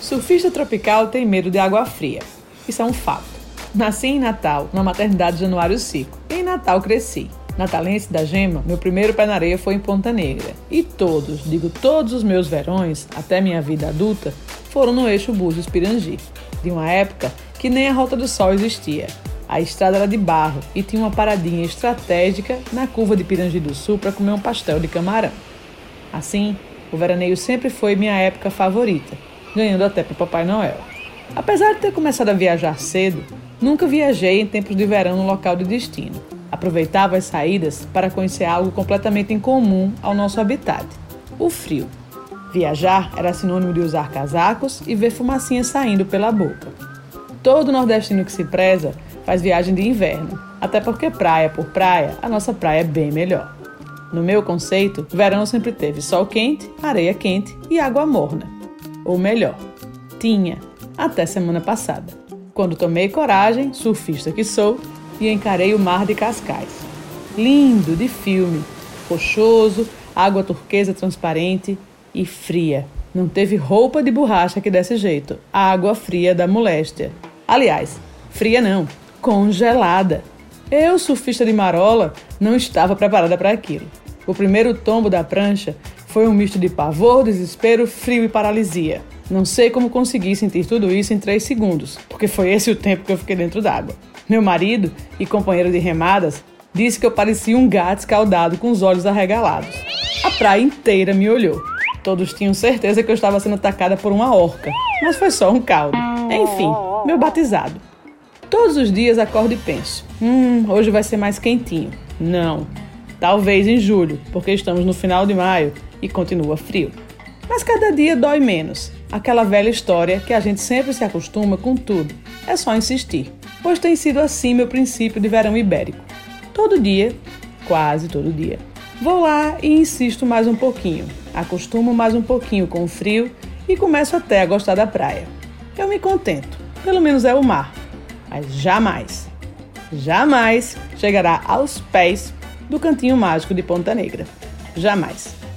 Surfista tropical tem medo de água fria. Isso é um fato. Nasci em Natal, na maternidade Januário Cico, em Natal cresci. Natalense da Gema, meu primeiro pé na areia foi em Ponta Negra. E todos, digo todos os meus verões, até minha vida adulta, foram no eixo Búzios Pirangi, de uma época que nem a Rota do Sol existia. A estrada era de barro e tinha uma paradinha estratégica na curva de Pirangi do Sul para comer um pastel de camarão. Assim, o veraneio sempre foi minha época favorita ganhando até para Papai Noel. Apesar de ter começado a viajar cedo, nunca viajei em tempos de verão no local de destino. Aproveitava as saídas para conhecer algo completamente incomum ao nosso habitat: o frio. Viajar era sinônimo de usar casacos e ver fumacinha saindo pela boca. Todo nordestino que se preza faz viagem de inverno, até porque praia por praia, a nossa praia é bem melhor. No meu conceito, verão sempre teve sol quente, areia quente e água morna. Ou melhor, tinha, até semana passada, quando tomei coragem, surfista que sou, e encarei o mar de Cascais. Lindo, de filme, rochoso, água turquesa transparente e fria. Não teve roupa de borracha que desse jeito. Água fria da moléstia. Aliás, fria não, congelada. Eu, surfista de marola, não estava preparada para aquilo. O primeiro tombo da prancha foi um misto de pavor, desespero, frio e paralisia. Não sei como consegui sentir tudo isso em três segundos, porque foi esse o tempo que eu fiquei dentro d'água. Meu marido e companheiro de remadas disse que eu parecia um gato escaldado com os olhos arregalados. A praia inteira me olhou. Todos tinham certeza que eu estava sendo atacada por uma orca, mas foi só um caldo. Enfim, meu batizado. Todos os dias acordo e penso: hum, hoje vai ser mais quentinho. Não. Talvez em julho, porque estamos no final de maio e continua frio. Mas cada dia dói menos. Aquela velha história que a gente sempre se acostuma com tudo. É só insistir. Pois tem sido assim meu princípio de verão ibérico. Todo dia, quase todo dia, vou lá e insisto mais um pouquinho. Acostumo mais um pouquinho com o frio e começo até a gostar da praia. Eu me contento, pelo menos é o mar. Mas jamais, jamais chegará aos pés do cantinho mágico de Ponta Negra. Jamais.